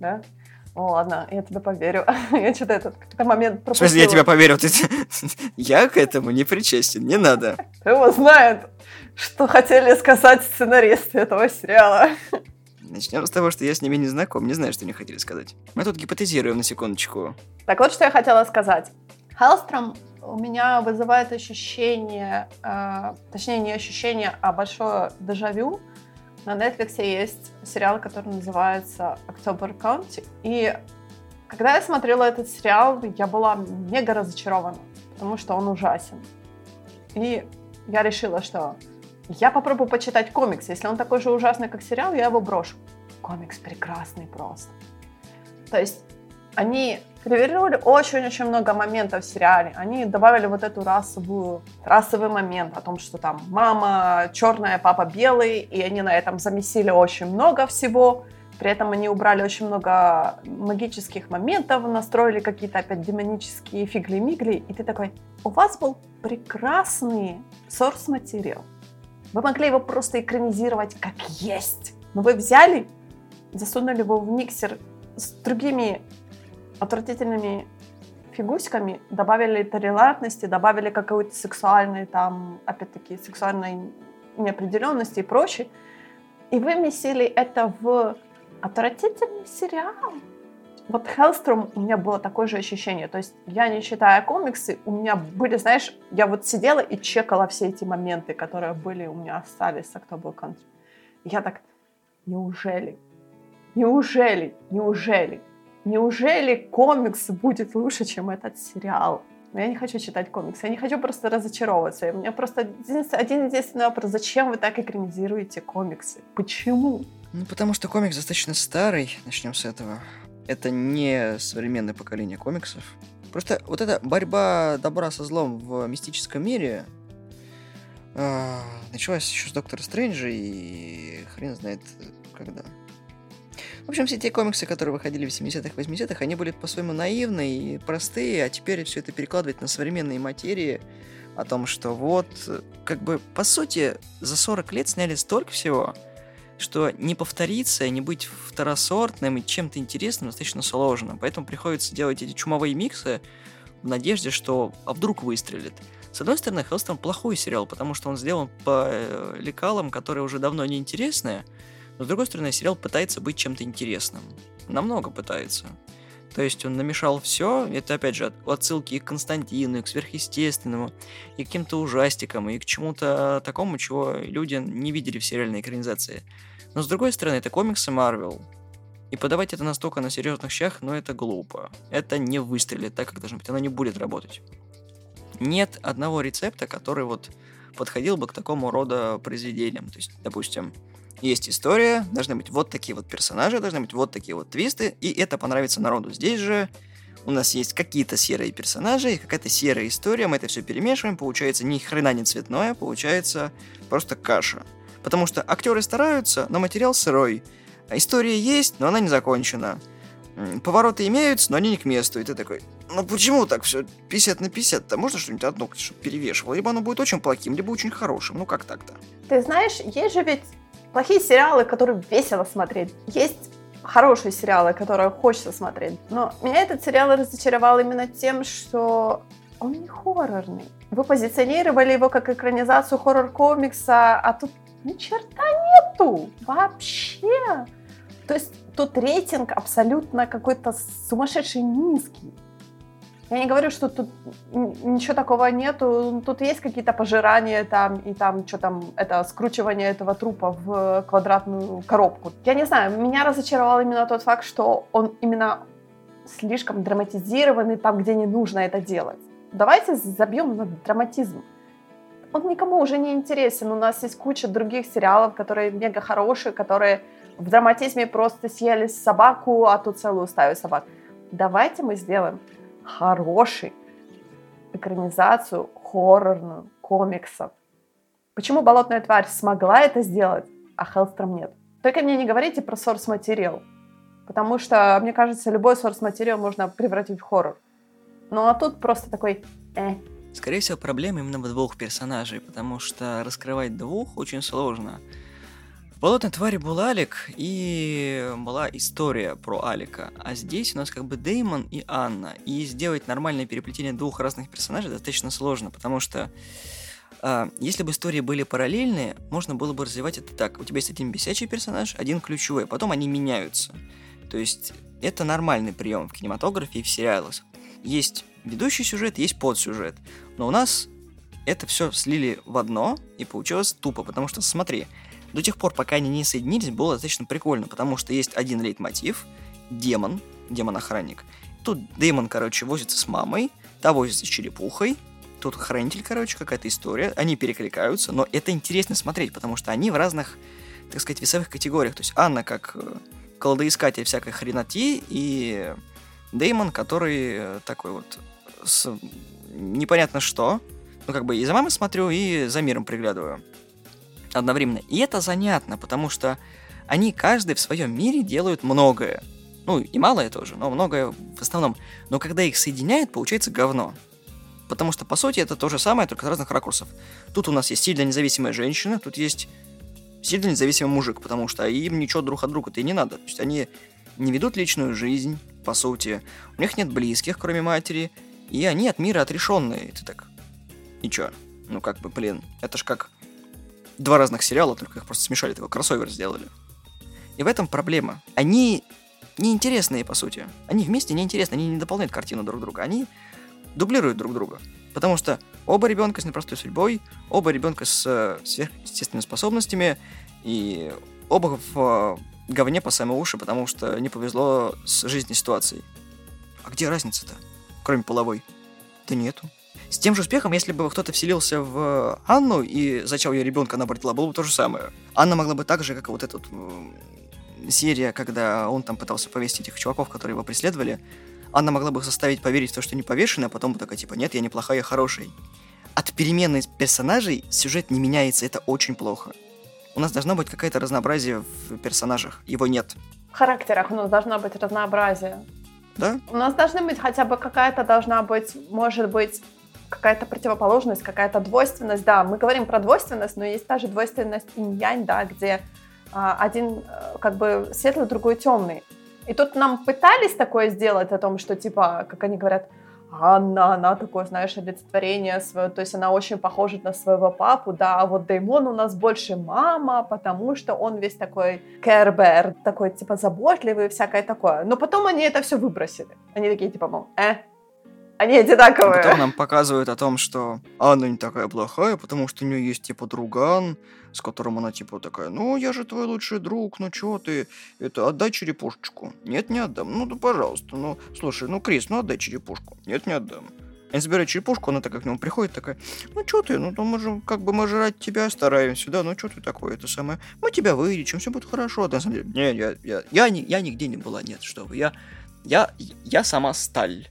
Да? Ну ладно, я тебе поверю. <laughs> я что-то этот какой-то момент пропустила. В смысле, я тебе поверю? Ты... <laughs> я к этому не причастен, не надо. Кто его знает, что хотели сказать сценаристы этого сериала. Начнем с того, что я с ними не знаком, не знаю, что они хотели сказать. Мы тут гипотезируем на секундочку. Так вот, что я хотела сказать. Хеллстром у меня вызывает ощущение, э, точнее не ощущение, а большое дежавю. На Netflix есть сериал, который называется October County. И когда я смотрела этот сериал, я была мега разочарована, потому что он ужасен. И я решила, что я попробую почитать комикс. Если он такой же ужасный, как сериал, я его брошу. Комикс прекрасный просто. То есть они реверировали очень-очень много моментов в сериале. Они добавили вот эту расовую, расовый момент о том, что там мама черная, папа белый, и они на этом замесили очень много всего. При этом они убрали очень много магических моментов, настроили какие-то опять демонические фигли-мигли, и ты такой, у вас был прекрасный source материал. Вы могли его просто экранизировать как есть. Но вы взяли, засунули его в миксер с другими отвратительными фигусиками, добавили толерантности, добавили какой-то сексуальной там, опять-таки, сексуальной неопределенности и прочее. И вы месили это в отвратительный сериал. Вот Хеллстром у меня было такое же ощущение. То есть я не читая комиксы, у меня были, знаешь, я вот сидела и чекала все эти моменты, которые были у меня остались с October Country. И я так, неужели? Неужели? Неужели? Неужели комикс будет лучше, чем этот сериал? Но я не хочу читать комиксы, я не хочу просто разочаровываться. У меня просто один, один единственный вопрос. Зачем вы так экранизируете комиксы? Почему? Ну, потому что комикс достаточно старый, начнем с этого. Это не современное поколение комиксов. Просто вот эта борьба добра со злом в мистическом мире э, началась еще с Доктора Стрэнджа и хрен знает когда. В общем, все те комиксы, которые выходили в 70-х, 80-х, они были по-своему наивные и простые, а теперь все это перекладывать на современные материи, о том, что вот, как бы, по сути, за 40 лет сняли столько всего, что не повториться не быть второсортным и чем-то интересным достаточно сложно. Поэтому приходится делать эти чумовые миксы в надежде, что а вдруг выстрелит. С одной стороны, Хеллстром плохой сериал, потому что он сделан по э, лекалам, которые уже давно не интересны, но с другой стороны, сериал пытается быть чем-то интересным. Намного пытается. То есть он намешал все, это опять же отсылки и к Константину, и к сверхъестественному, и к каким-то ужастикам, и к чему-то такому, чего люди не видели в сериальной экранизации. Но с другой стороны, это комиксы Марвел. И подавать это настолько на серьезных щах, ну это глупо. Это не выстрелит так, как должно быть. Оно не будет работать. Нет одного рецепта, который вот подходил бы к такому рода произведениям. То есть, допустим, есть история, должны быть вот такие вот персонажи, должны быть вот такие вот твисты, и это понравится народу. Здесь же у нас есть какие-то серые персонажи, какая-то серая история, мы это все перемешиваем, получается ни хрена не цветное, получается просто каша. Потому что актеры стараются, но материал сырой. История есть, но она не закончена. Повороты имеются, но они не к месту. И ты такой, ну почему так все 50 на 50? То можно что-нибудь одно, чтобы перевешивало? Либо оно будет очень плохим, либо очень хорошим. Ну как так-то? Ты знаешь, есть же ведь плохие сериалы, которые весело смотреть. Есть хорошие сериалы, которые хочется смотреть. Но меня этот сериал разочаровал именно тем, что он не хоррорный. Вы позиционировали его как экранизацию хоррор-комикса, а тут ни черта нету вообще. То есть тут рейтинг абсолютно какой-то сумасшедший низкий. Я не говорю, что тут ничего такого нету. Тут есть какие-то пожирания там и там что там, это скручивание этого трупа в квадратную коробку. Я не знаю, меня разочаровал именно тот факт, что он именно слишком драматизированный там, где не нужно это делать. Давайте забьем на драматизм. Он никому уже не интересен. У нас есть куча других сериалов, которые мега хорошие, которые в драматизме просто съели собаку, а тут целую стаю собак. Давайте мы сделаем хороший экранизацию хоррорную комиксов. Почему «Болотная тварь» смогла это сделать, а Хеллстром нет? Только мне не говорите про source материал, потому что, мне кажется, любой source материал можно превратить в хоррор. Ну а тут просто такой э. Скорее всего, проблема именно в двух персонажей, потому что раскрывать двух очень сложно. В «Болотной твари» был Алик, и была история про Алика. А здесь у нас как бы Деймон и Анна. И сделать нормальное переплетение двух разных персонажей достаточно сложно, потому что э, если бы истории были параллельные, можно было бы развивать это так. У тебя есть один бесячий персонаж, один ключевой, а потом они меняются. То есть это нормальный прием в кинематографе и в сериалах. Есть ведущий сюжет, есть подсюжет. Но у нас это все слили в одно, и получилось тупо, потому что, смотри, до тех пор, пока они не соединились, было достаточно прикольно, потому что есть один лейтмотив, демон, демон-охранник. Тут демон, короче, возится с мамой, та возится с черепухой, тут хранитель, короче, какая-то история, они перекликаются, но это интересно смотреть, потому что они в разных, так сказать, весовых категориях. То есть Анна как э, кладоискатель всякой хреноти, и Деймон, который э, такой вот с непонятно что. Ну, как бы и за мамой смотрю, и за миром приглядываю одновременно. И это занятно, потому что они каждый в своем мире делают многое. Ну, и малое тоже, но многое в основном. Но когда их соединяет, получается говно. Потому что, по сути, это то же самое, только с разных ракурсов. Тут у нас есть сильно независимая женщина, тут есть сильно независимый мужик, потому что им ничего друг от друга-то и не надо. То есть они не ведут личную жизнь, по сути. У них нет близких, кроме матери. И они от мира отрешенные. Ты так... Ничего. Ну, как бы, блин, это ж как два разных сериала, только их просто смешали, такой кроссовер сделали. И в этом проблема. Они неинтересные, по сути. Они вместе неинтересны, они не дополняют картину друг друга, они дублируют друг друга. Потому что оба ребенка с непростой судьбой, оба ребенка с э, сверхъестественными способностями, и оба в говне по самые уши, потому что не повезло с жизненной ситуацией. А где разница-то? Кроме половой. Да нету. С тем же успехом, если бы кто-то вселился в Анну и зачал ее ребенка, она бы родила, было бы то же самое. Анна могла бы так же, как и вот м, серия, когда он там пытался повесить этих чуваков, которые его преследовали, Анна могла бы заставить поверить в то, что не повешенный, а потом бы такая, типа, нет, я неплохая, я хороший. От перемены персонажей сюжет не меняется, это очень плохо. У нас должно быть какое-то разнообразие в персонажах. Его нет. В характерах у нас должно быть разнообразие. Да? У нас должны быть хотя бы какая-то должна быть, может быть, какая-то противоположность, какая-то двойственность. Да, мы говорим про двойственность, но есть та же двойственность инь-янь, да, где а, один э, как бы светлый, другой темный. И тут нам пытались такое сделать о том, что типа, как они говорят, Анна, она такое, знаешь, олицетворение свое, то есть она очень похожа на своего папу, да, а вот Деймон у нас больше мама, потому что он весь такой кербер, такой, типа, заботливый и всякое такое. Но потом они это все выбросили. Они такие, типа, мол, э, они одинаковые. потом нам показывают о том, что Анна не такая плохая, потому что у нее есть, типа, друган, с которым она, типа, такая, ну, я же твой лучший друг, ну, чё ты, это, отдай черепушечку. Нет, не отдам. Ну, да, пожалуйста, ну, слушай, ну, Крис, ну, отдай черепушку. Нет, не отдам. Они забирают черепушку, она такая к нему приходит, такая, ну, чё ты, ну, мы же, как бы, мы же ради тебя стараемся, да, ну, чё ты такое, это самое, мы тебя вылечим, все будет хорошо, да, на самом деле, не, я, я, я, не, я нигде не была, нет, что вы, я, я, я сама сталь.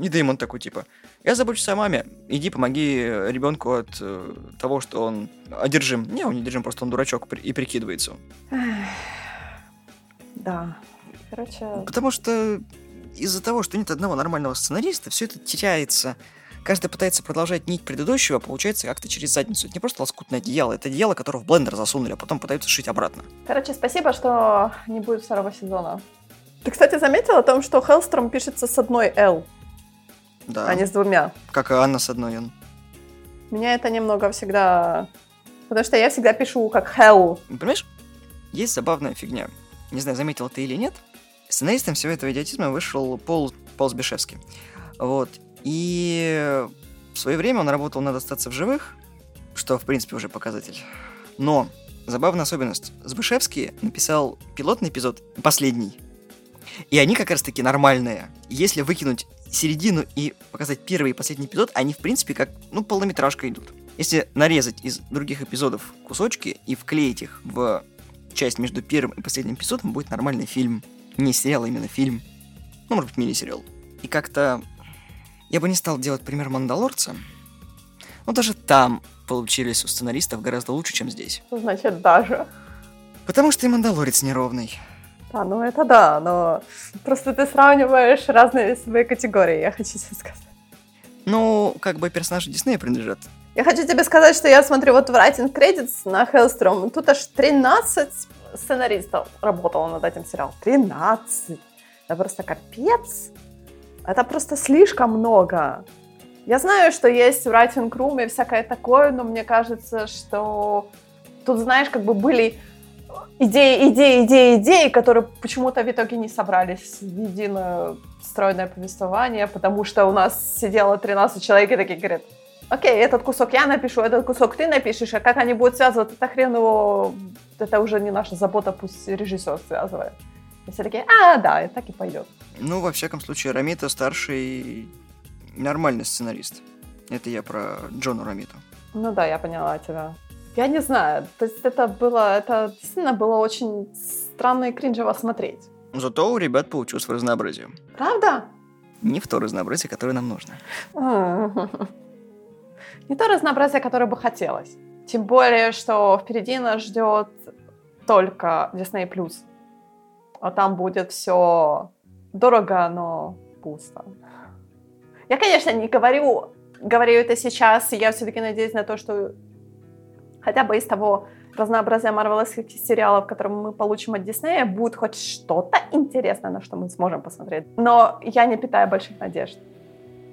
И Дэймон такой, типа, я забочусь о маме, иди помоги ребенку от э, того, что он одержим. Не, он не одержим, просто он дурачок и прикидывается. Да. Короче, Потому что из-за того, что нет одного нормального сценариста, все это теряется. Каждый пытается продолжать нить предыдущего, а получается как-то через задницу. Это не просто лоскутное одеяло, это одеяло, которое в блендер засунули, а потом пытаются шить обратно. короче, спасибо, что не будет второго сезона. Ты, кстати, заметила о том, что Хеллстром пишется с одной «Л», Да, а не с двумя? как и Анна с одной «Н». Меня это немного всегда... Потому что я всегда пишу как Hell. Понимаешь, есть забавная фигня. Не знаю, заметил ты или нет. Сценаристом всего этого идиотизма вышел Пол, Пол Сбишевский. Вот. И в свое время он работал над «Остаться в живых», что, в принципе, уже показатель. Но забавная особенность. Сбышевский написал пилотный эпизод, последний. И они как раз-таки нормальные. Если выкинуть середину и показать первый и последний эпизод, они, в принципе, как, ну, полнометражка идут. Если нарезать из других эпизодов кусочки и вклеить их в часть между первым и последним эпизодом, будет нормальный фильм. Не сериал, а именно фильм. Ну, может быть, мини-сериал. И как-то... Я бы не стал делать пример Мандалорца, но даже там получились у сценаристов гораздо лучше, чем здесь. Значит даже? Потому что и Мандалорец неровный. Да, ну это да, но просто ты сравниваешь разные весовые категории, я хочу тебе сказать. Ну, как бы персонажи Диснея принадлежат. Я хочу тебе сказать, что я смотрю вот в Writing Credits на Hellstrom, тут аж 13 сценаристов работало над этим сериалом. 13! Это просто капец. Это просто слишком много. Я знаю, что есть в Writing Room и всякое такое, но мне кажется, что тут, знаешь, как бы были идеи, идеи, идеи, идеи, которые почему-то в итоге не собрались в единое стройное повествование, потому что у нас сидело 13 человек и такие говорят, окей, этот кусок я напишу, этот кусок ты напишешь, а как они будут связывать, это хрен его, это уже не наша забота, пусть режиссер связывает. И все такие, а, да, и так и пойдет. Ну, во всяком случае, Рамита старший нормальный сценарист. Это я про Джона Рамиту. Ну да, я поняла тебя. Я не знаю, то есть это было, это действительно было очень странно и кринжево смотреть. Зато у ребят получилось разнообразие. Правда? Не в то разнообразие, которое нам нужно. Не то разнообразие, которое бы хотелось. Тем более, что впереди нас ждет только Disney+. А там будет все дорого, но пусто. Я, конечно, не говорю, говорю это сейчас, и я все-таки надеюсь на то, что хотя бы из того разнообразия марвеловских сериалов, которые мы получим от Диснея, будет хоть что-то интересное, на что мы сможем посмотреть. Но я не питаю больших надежд.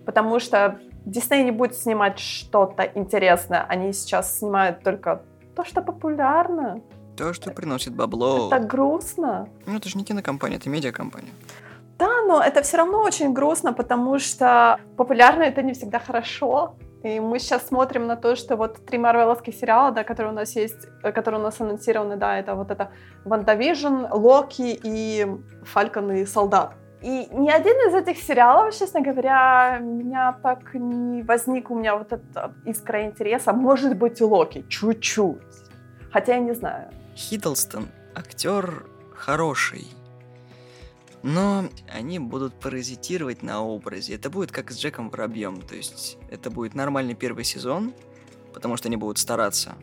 Потому что Дисней не будет снимать что-то интересное. Они сейчас снимают только то, что популярно. То, что приносит бабло. Это грустно. Ну, это же не кинокомпания, это медиакомпания. Да, но это все равно очень грустно, потому что популярно это не всегда хорошо. И мы сейчас смотрим на то, что вот три марвеловских сериала, да, которые у нас есть, э, которые у нас анонсированы, да, это вот это WandaVision, Локи и Falcon и Солдат. И ни один из этих сериалов, честно говоря, меня так не возник у меня вот эта искра интереса. Может быть, Локи, чуть-чуть. Хотя я не знаю. Хиддлстон актер хороший, но они будут паразитировать на образе. Это будет как с Джеком Воробьем. То есть это будет нормальный первый сезон, потому что они будут стараться.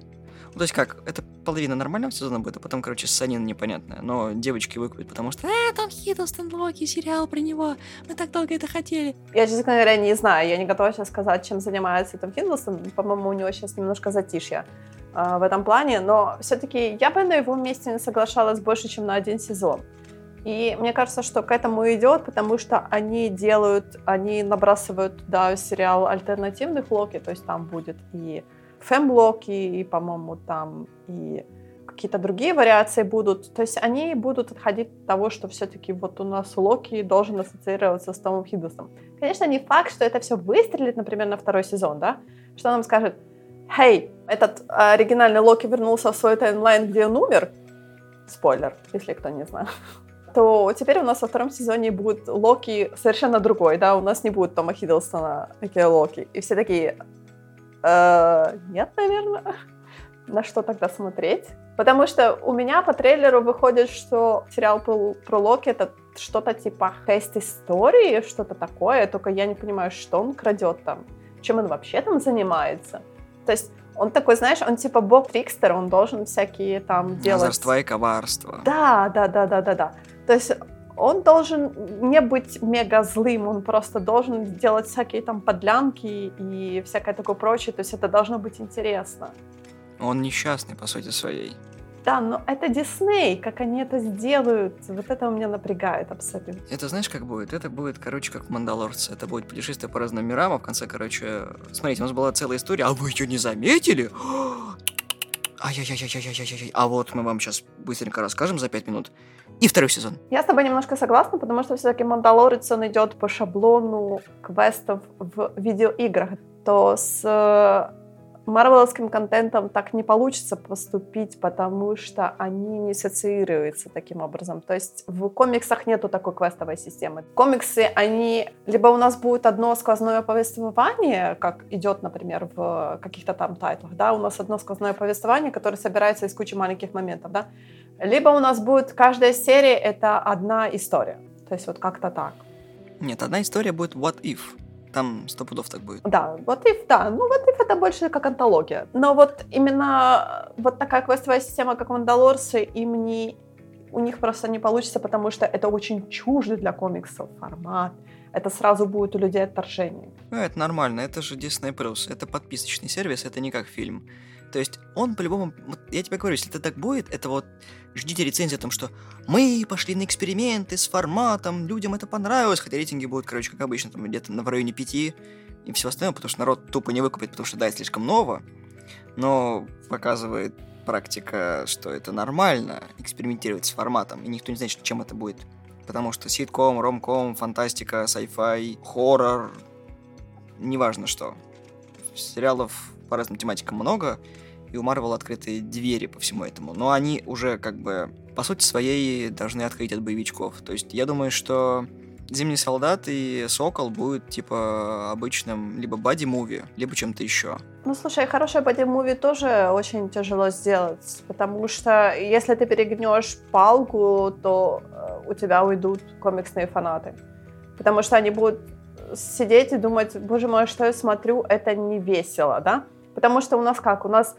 Ну, то есть как, это половина нормального сезона будет, а потом, короче, ссанина непонятная. Но девочки выкупят, потому что «А, там Хиддлстон Локи, сериал про него, мы так долго это хотели». Я, честно говоря, не знаю, я не готова сейчас сказать, чем занимается там Хиддлстон. По-моему, у него сейчас немножко затишье э, в этом плане, но все-таки я бы на его месте не соглашалась больше, чем на один сезон. И мне кажется, что к этому идет, потому что они делают, они набрасывают, да, сериал альтернативных Локи, то есть там будет и фэм-локи, и, по-моему, там и какие-то другие вариации будут. То есть они будут отходить от того, что все-таки вот у нас Локи должен ассоциироваться с Томом Хиддлстоном. Конечно, не факт, что это все выстрелит, например, на второй сезон, да, что нам скажет, «Хей, этот оригинальный Локи вернулся в свой таймлайн, где он умер», спойлер, если кто не знает то теперь у нас во втором сезоне будет Локи совершенно другой, да, у нас не будет Тома Хиддлстона, такие Локи. И все такие, э, нет, наверное, <laughs> на что тогда смотреть? Потому что у меня по трейлеру выходит, что сериал про, про Локи это что-то типа хест истории, что-то такое, только я не понимаю, что он крадет там, чем он вообще там занимается. То есть он такой, знаешь, он типа бог Трикстер, он должен всякие там делать... Озорство и коварство. Да, да, да, да, да, да. То есть он должен не быть мега злым, он просто должен делать всякие там подлянки и всякое такое прочее. То есть это должно быть интересно. Он несчастный по сути своей. Да, но это Дисней, как они это сделают, вот это у меня напрягает абсолютно. Это знаешь, как будет? Это будет, короче, как в Мандалорце. Это будет путешествие по разным мирам, а в конце, короче... Смотрите, у нас была целая история, а вы ее не заметили? <gasps> Ай-яй-яй-яй-яй-яй-яй. А вот мы вам сейчас быстренько расскажем за пять минут. И второй сезон. Я с тобой немножко согласна, потому что все-таки Мандалорец, он идет по шаблону квестов в видеоиграх. То с марвеловским контентом так не получится поступить, потому что они не ассоциируются таким образом. То есть в комиксах нету такой квестовой системы. Комиксы, они либо у нас будет одно сквозное повествование, как идет, например, в каких-то там тайтлах, да, у нас одно сквозное повествование, которое собирается из кучи маленьких моментов, да, либо у нас будет каждая серия это одна история. То есть вот как-то так. Нет, одна история будет what if там сто пудов так будет. Да, вот if, да. Ну, вот if это больше как антология. Но вот именно вот такая квестовая система, как Мандалорсы, им не у них просто не получится, потому что это очень чуждый для комиксов формат. Это сразу будет у людей отторжение. Ну, это нормально, это же Disney+, Plus, это подписочный сервис, это не как фильм. То есть он по-любому, вот я тебе говорю, если это так будет, это вот ждите рецензии о том, что мы пошли на эксперименты с форматом, людям это понравилось, хотя рейтинги будут, короче, как обычно, там где-то в районе 5 и все остальное, потому что народ тупо не выкупит, потому что да, это слишком ново, но показывает практика, что это нормально экспериментировать с форматом, и никто не знает, чем это будет. Потому что ситком, ромком, фантастика, sci-fi, хоррор, неважно что. Сериалов по разным тематикам много, и у Марвел открыты двери по всему этому. Но они уже как бы по сути своей должны открыть от боевичков. То есть я думаю, что Зимний солдат и Сокол будут типа обычным либо боди-муви, либо чем-то еще. Ну, слушай, хорошее боди-муви тоже очень тяжело сделать, потому что если ты перегнешь палку, то э, у тебя уйдут комиксные фанаты. Потому что они будут сидеть и думать, боже мой, что я смотрю, это не весело, да? Потому что у нас как? У нас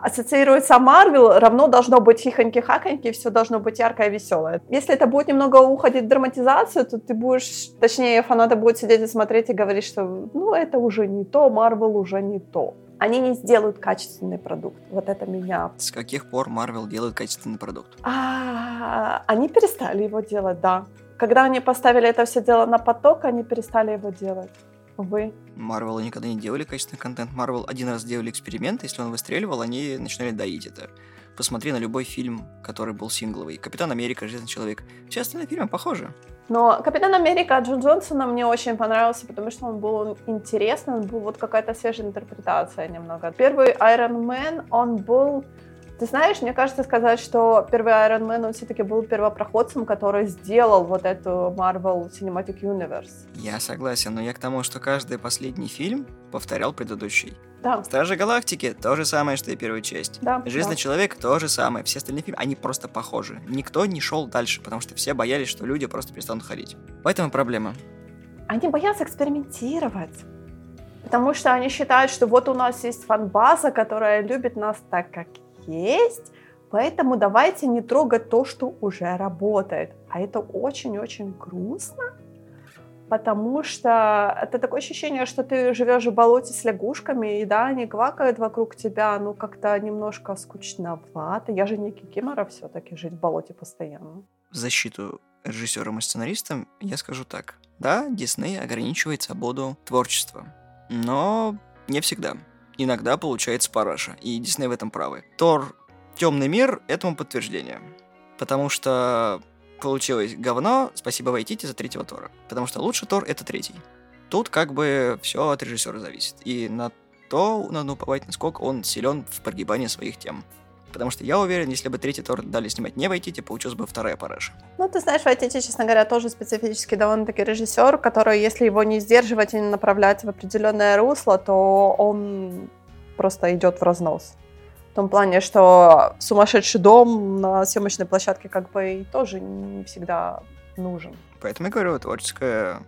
ассоциируется Марвел, равно должно быть хихоньки-хаконьки, все должно быть яркое и веселое. Если это будет немного уходить в драматизацию, то ты будешь, точнее, фанаты будут сидеть и смотреть и говорить, что ну это уже не то, Марвел уже не то. Они не сделают качественный продукт. Вот это меня. С каких пор Марвел делает качественный продукт? А, они перестали его делать, да. Когда они поставили это все дело на поток, они перестали его делать. Увы. Марвел никогда не делали качественный контент. Марвел один раз делали эксперимент, если он выстреливал, они начинали доить это. Посмотри на любой фильм, который был сингловый. Капитан Америка, Железный человек. Все остальные фильмы похожи. Но Капитан Америка Джон Джонсона мне очень понравился, потому что он был интересный, он был вот какая-то свежая интерпретация немного. Первый Iron Man, он был ты знаешь, мне кажется сказать, что первый Iron Man, он все-таки был первопроходцем, который сделал вот эту Marvel Cinematic Universe. Я согласен, но я к тому, что каждый последний фильм повторял предыдущий. Да. Стражи Галактики то же самое, что и первая часть. Да, Железный да. человек то же самое. Все остальные фильмы, они просто похожи. Никто не шел дальше, потому что все боялись, что люди просто перестанут ходить. В этом и проблема. Они боятся экспериментировать. Потому что они считают, что вот у нас есть фан-база, которая любит нас так, как есть, поэтому давайте не трогать то, что уже работает. А это очень-очень грустно, потому что это такое ощущение, что ты живешь в болоте с лягушками, и да, они квакают вокруг тебя, ну как-то немножко скучновато. Я же не кикимора все-таки жить в болоте постоянно. В защиту режиссерам и сценаристам я скажу так. Да, Дисней ограничивает свободу творчества, но не всегда. Иногда получается параша, и Дисней в этом правы. Тор Темный мир этому подтверждение. Потому что получилось говно, спасибо Вайтити за третьего Тора. Потому что лучший Тор это третий. Тут как бы все от режиссера зависит. И на то надо уповать, насколько он силен в прогибании своих тем. Потому что я уверен, если бы третий Тор дали снимать не Вайтити, получилась бы вторая параша. Ну, ты знаешь, Вайтити, честно говоря, тоже специфический довольно-таки режиссер, который, если его не сдерживать и не направлять в определенное русло, то он просто идет в разнос. В том плане, что сумасшедший дом на съемочной площадке как бы и тоже не всегда нужен. Поэтому я говорю, творческая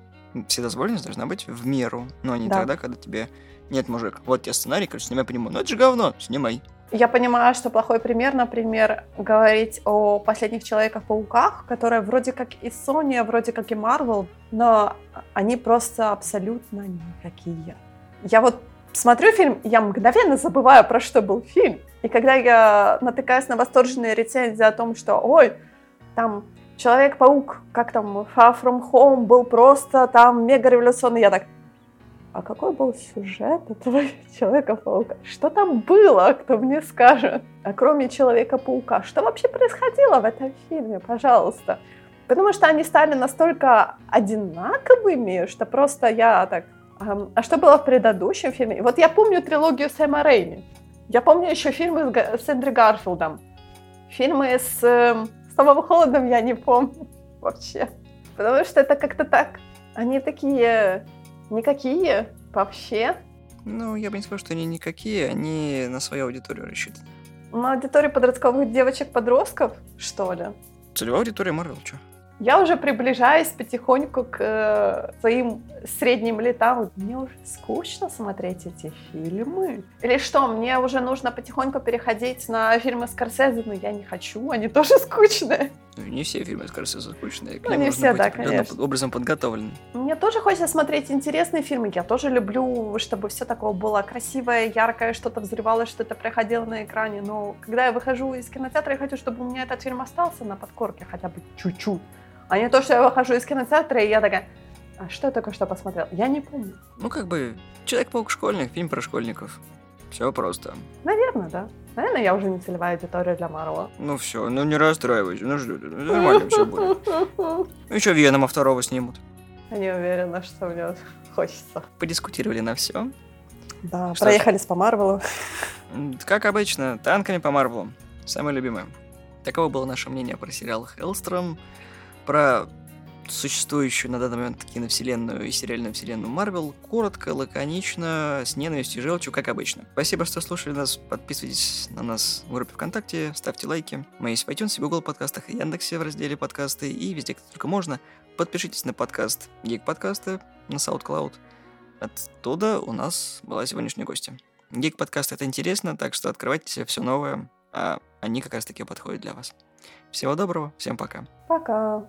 вседозволенность должна быть в меру, но не Да. тогда, когда тебе нет, мужик, вот тебе сценарий, короче, снимай по нему. Ну это же говно, снимай. Я понимаю, что плохой пример, например, говорить о последних Человеках-пауках, которые вроде как и Sony, вроде как и Marvel, но они просто абсолютно никакие. Я вот смотрю фильм, я мгновенно забываю, про что был фильм. И когда я натыкаюсь на восторженные рецензии о том, что, ой, там Человек-паук, как там, Far From Home был просто там мега революционный, я так, а какой был сюжет этого <laughs> Человека-паука? Что там было, кто мне скажет? А кроме Человека-паука, что вообще происходило в этом фильме, пожалуйста? Потому что они стали настолько одинаковыми, что просто я так... «Ам, А что было в предыдущем фильме? Вот я помню трилогию Сэма Рейми. Я помню еще фильмы с Эндрю Гарфилдом. Фильмы с, эм, с Томом Холодом я не помню <laughs> вообще. Потому что это как-то так. Они такие никакие вообще. Ну, я бы не сказал, что они никакие, они на свою аудиторию рассчитаны. На аудитории подростковых девочек-подростков, что ли? Целевая аудитория Марвел, что? Я уже приближаюсь потихоньку к э, своим средним летам. Мне уже скучно смотреть эти фильмы. Или что, мне уже нужно потихоньку переходить на фильмы Скорсезе, но я не хочу, они тоже скучные. Ну, не все фильмы Скорсезе скучные. К Ну, не все, быть да, конечно. образом подготовлен. Мне тоже хочется смотреть интересные фильмы. Я тоже люблю, чтобы все такое было красивое, яркое, что-то взрывалось, что-то проходило на экране. Но когда я выхожу из кинотеатра, я хочу, чтобы у меня этот фильм остался на подкорке хотя бы чуть-чуть. А не то, что я выхожу из кинотеатра, и я такая, а что я только что посмотрел? Я не помню. Ну, как бы, Человек-паук школьник, фильм про школьников. Все просто. Наверное, да. Наверное, я уже не целевая аудитория для Марвела. Ну все, ну не расстраивайся, ну жду, ну, нормально все будет. <laughs> Ну еще Венома второго снимут. Я не уверена, что мне хочется. Подискутировали на все. Да, Что проехались по Марвелу. Как обычно, танками по Марвелу. Самое любимое. Таково было наше мнение про сериал Хеллстром, про существующую на данный момент киновселенную и сериальную вселенную Марвел. Коротко, лаконично, с ненавистью и желчью, как обычно. Спасибо, что слушали нас. Подписывайтесь на нас в группе ВКонтакте, ставьте лайки. Мы есть в iTunes, в Google подкастах и Яндексе в разделе подкасты и везде, где только можно. Подпишитесь на подкаст Гик подкасты на SoundCloud. Оттуда у нас была сегодняшняя гостья. Гик подкаст это интересно, так что открывайте себе все новое, а они как раз таки подходят для вас. Всего доброго, всем пока. Пока.